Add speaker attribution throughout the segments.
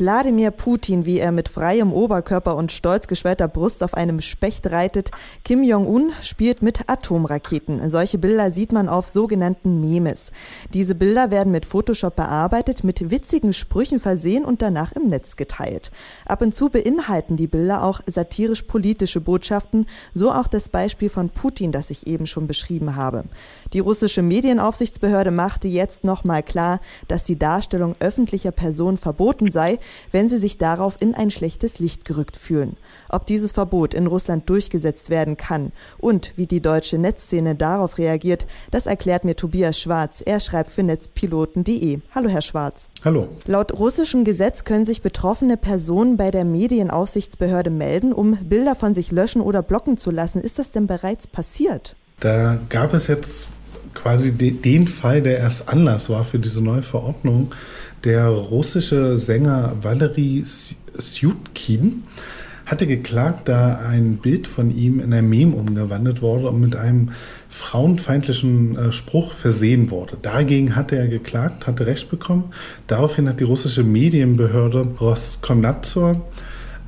Speaker 1: Wladimir Putin, wie er mit freiem Oberkörper und stolz geschwellter Brust auf einem Specht reitet. Kim Jong-un spielt mit Atomraketen. Solche Bilder sieht man auf sogenannten Memes. Diese Bilder werden mit Photoshop bearbeitet, mit witzigen Sprüchen versehen und danach im Netz geteilt. Ab und zu beinhalten die Bilder auch satirisch-politische Botschaften, so auch das Beispiel von Putin, das ich eben schon beschrieben habe. Die russische Medienaufsichtsbehörde machte jetzt nochmal klar, dass die Darstellung öffentlicher Personen verboten sei, wenn sie sich darauf in ein schlechtes Licht gerückt fühlen. Ob dieses Verbot in Russland durchgesetzt werden kann und wie die deutsche Netzszene darauf reagiert, das erklärt mir Tobias Schwarz. Er schreibt für netzpiloten.de. Hallo, Herr Schwarz.
Speaker 2: Hallo.
Speaker 1: Laut russischem Gesetz können sich betroffene Personen bei der Medienaufsichtsbehörde melden, um Bilder von sich löschen oder blocken zu lassen. Ist das denn bereits passiert?
Speaker 2: Da gab es jetzt quasi den Fall, der erst Anlass war für diese neue Verordnung. Der russische Sänger Valery Syutkin hatte geklagt, da ein Bild von ihm in ein Meme umgewandelt wurde und mit einem frauenfeindlichen äh, Spruch versehen wurde. Dagegen hatte er geklagt, hatte Recht bekommen. Daraufhin hat die russische Medienbehörde Roskomnadzor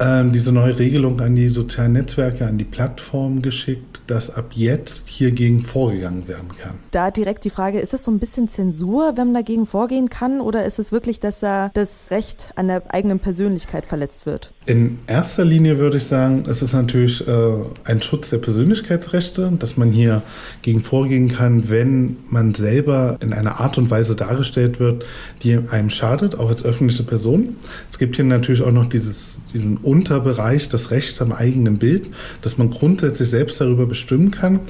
Speaker 2: ähm, diese neue Regelung an die sozialen Netzwerke, an die Plattformen geschickt, dass ab jetzt hiergegen vorgegangen werden kann.
Speaker 1: Da direkt die Frage, ist es so ein bisschen Zensur, wenn man dagegen vorgehen kann, oder ist es wirklich, dass da das Recht an der eigenen Persönlichkeit verletzt wird?
Speaker 2: In erster Linie würde ich sagen, es ist natürlich äh, ein Schutz der Persönlichkeitsrechte, dass man hier gegen vorgehen kann, wenn man selber in einer Art und Weise dargestellt wird, die einem schadet, auch als öffentliche Person. Es gibt hier natürlich auch noch dieses, diesen Unterbereich, das Recht am eigenen Bild, dass man grundsätzlich selbst darüber bestimmen kann.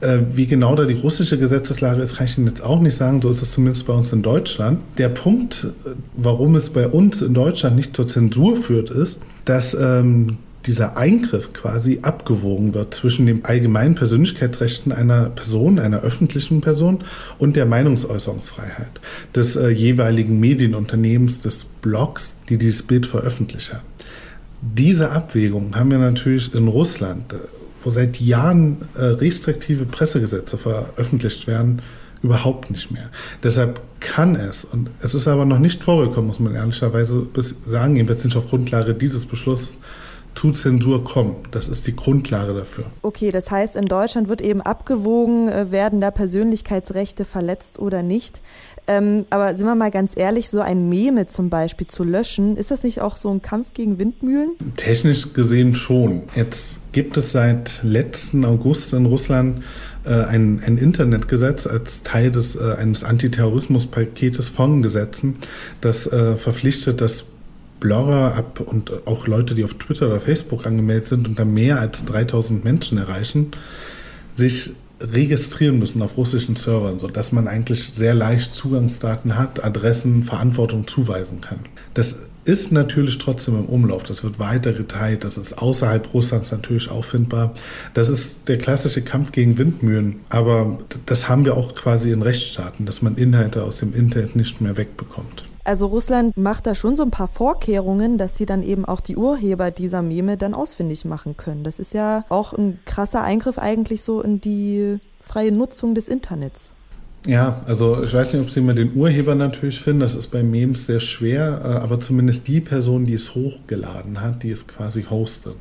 Speaker 2: Äh, wie genau da die russische Gesetzeslage ist, kann ich Ihnen jetzt auch nicht sagen. So ist es zumindest bei uns in Deutschland. Der Punkt, äh, warum es bei uns in Deutschland nicht zur Zensur führt, ist, dass ähm, dieser Eingriff quasi abgewogen wird zwischen den allgemeinen Persönlichkeitsrechten einer Person, einer öffentlichen Person und der Meinungsäußerungsfreiheit des äh, jeweiligen Medienunternehmens, des Blogs, die dieses Bild veröffentlicht haben. Diese Abwägung haben wir natürlich in Russland, äh, wo seit Jahren äh, restriktive Pressegesetze veröffentlicht werden, überhaupt nicht mehr. Deshalb kann es, und es ist aber noch nicht vorgekommen, muss man ehrlicherweise sagen, jedenfalls nicht auf Grundlage dieses Beschlusses, zu Zensur kommen. Das ist die Grundlage dafür.
Speaker 1: Okay, das heißt, in Deutschland wird eben abgewogen, äh, werden da Persönlichkeitsrechte verletzt oder nicht. Ähm, aber sind wir mal ganz ehrlich, so ein Meme zum Beispiel zu löschen, ist das nicht auch so ein Kampf gegen Windmühlen?
Speaker 2: Technisch gesehen schon. Jetzt gibt es seit letzten August in Russland ein, ein, Internetgesetz als Teil des, äh, eines Antiterrorismuspaketes von Gesetzen, das äh, verpflichtet, dass Blogger ab und auch Leute, die auf Twitter oder Facebook angemeldet sind und da mehr als 3000 Menschen erreichen, sich registrieren müssen auf russischen Servern, sodass man eigentlich sehr leicht Zugangsdaten hat, Adressen, Verantwortung zuweisen kann. Das ist natürlich trotzdem im Umlauf, das wird weiter geteilt, das ist außerhalb Russlands natürlich auffindbar. Das ist der klassische Kampf gegen Windmühlen, aber das haben wir auch quasi in Rechtsstaaten, dass man Inhalte aus dem Internet nicht mehr wegbekommt.
Speaker 1: Also Russland macht da schon so ein paar Vorkehrungen, dass sie dann eben auch die Urheber dieser Meme dann ausfindig machen können. Das ist ja auch ein krasser Eingriff eigentlich so in die freie Nutzung des Internets.
Speaker 2: Ja, also ich weiß nicht, ob Sie immer den Urheber natürlich finden. Das ist bei Memes sehr schwer, äh, aber zumindest die Person, die es hochgeladen hat, die es quasi hostet.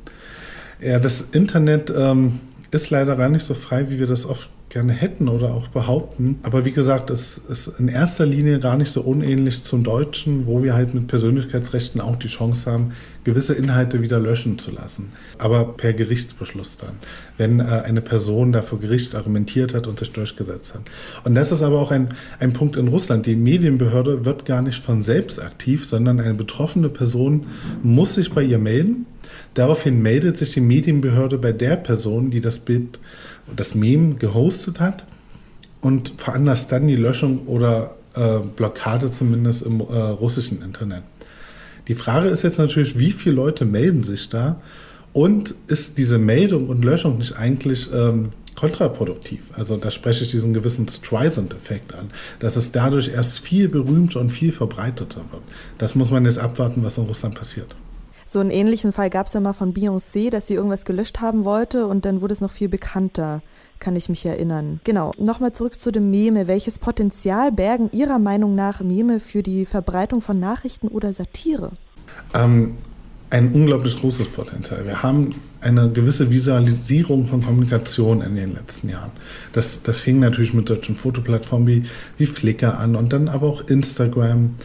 Speaker 2: Ja, das Internet ähm, ist leider gar nicht so frei, wie wir das oft gerne hätten oder auch behaupten. Aber wie gesagt, es ist in erster Linie gar nicht so unähnlich zum Deutschen, wo wir halt mit Persönlichkeitsrechten auch die Chance haben, gewisse Inhalte wieder löschen zu lassen. Aber per Gerichtsbeschluss dann, wenn äh, eine Person da vor Gericht argumentiert hat und sich durchgesetzt hat. Und das ist aber auch ein, ein Punkt in Russland. Die Medienbehörde wird gar nicht von selbst aktiv, sondern eine betroffene Person muss sich bei ihr melden. Daraufhin meldet sich die Medienbehörde bei der Person, die das Bild das Meme gehostet hat und veranlasst dann die Löschung oder äh, Blockade zumindest im äh, russischen Internet. Die Frage ist jetzt natürlich, wie viele Leute melden sich da und ist diese Meldung und Löschung nicht eigentlich ähm, kontraproduktiv? Also da spreche ich diesen gewissen Streisand-Effekt an, dass es dadurch erst viel berühmter und viel verbreiteter wird. Das muss man jetzt abwarten, was in Russland passiert.
Speaker 1: So einen ähnlichen Fall gab es ja mal von Beyoncé, dass sie irgendwas gelöscht haben wollte und dann wurde es noch viel bekannter, kann ich mich erinnern. Genau, nochmal zurück zu dem Meme. Welches Potenzial bergen Ihrer Meinung nach Meme für die Verbreitung von Nachrichten oder Satire?
Speaker 2: Ähm, ein unglaublich großes Potenzial. Wir haben eine gewisse Visualisierung von Kommunikation in den letzten Jahren. Das, das fing natürlich mit solchen Fotoplattformen wie, wie Flickr an und dann aber auch Instagram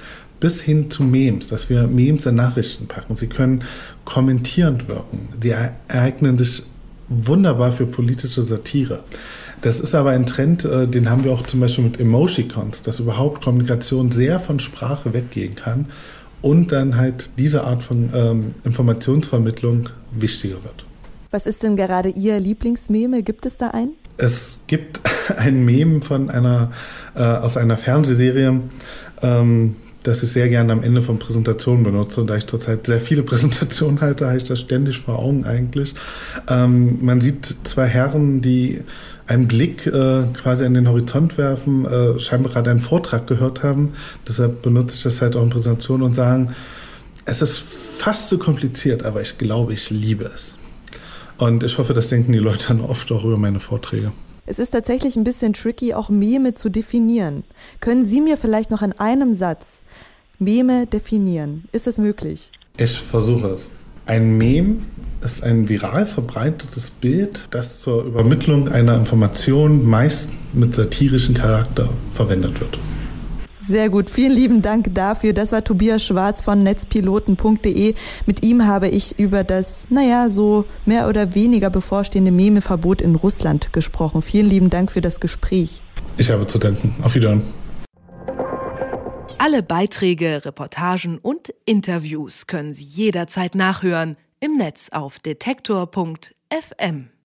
Speaker 2: bis hin zu Memes, dass wir Memes in Nachrichten packen. Sie können kommentierend wirken. Die ereignen sich wunderbar für politische Satire. Das ist aber ein Trend, äh, den haben wir auch zum Beispiel mit Emojicons, dass überhaupt Kommunikation sehr von Sprache weggehen kann und dann halt diese Art von ähm, Informationsvermittlung wichtiger wird.
Speaker 1: Was ist denn gerade Ihr Lieblingsmeme? Gibt es da einen?
Speaker 2: Es gibt ein Meme von einer, äh, aus einer Fernsehserie, ähm, das ich sehr gerne am Ende von Präsentationen benutze. Und da ich zurzeit sehr viele Präsentationen halte, habe ich das ständig vor Augen eigentlich. Ähm, man sieht zwei Herren, die einen Blick äh, quasi an den Horizont werfen, äh, scheinbar gerade einen Vortrag gehört haben. Deshalb benutze ich das halt auch in Präsentationen und sagen, es ist fast zu kompliziert, aber ich glaube, ich liebe es. Und ich hoffe, das denken die Leute dann oft auch über meine Vorträge.
Speaker 1: Es ist tatsächlich ein bisschen tricky, auch Meme zu definieren. Können Sie mir vielleicht noch in einem Satz Meme definieren? Ist das möglich?
Speaker 2: Ich versuche es. Ein Meme ist ein viral verbreitetes Bild, das zur Übermittlung einer Information meist mit satirischem Charakter verwendet wird.
Speaker 1: Sehr gut, vielen lieben Dank dafür. Das war Tobias Schwarz von netzpiloten.de. Mit ihm habe ich über das, naja, so mehr oder weniger bevorstehende Memeverbot in Russland gesprochen. Vielen lieben Dank für das Gespräch.
Speaker 2: Ich habe zu danken. Auf Wiedersehen.
Speaker 3: Alle Beiträge, Reportagen und Interviews können Sie jederzeit nachhören im Netz auf detektor.fm.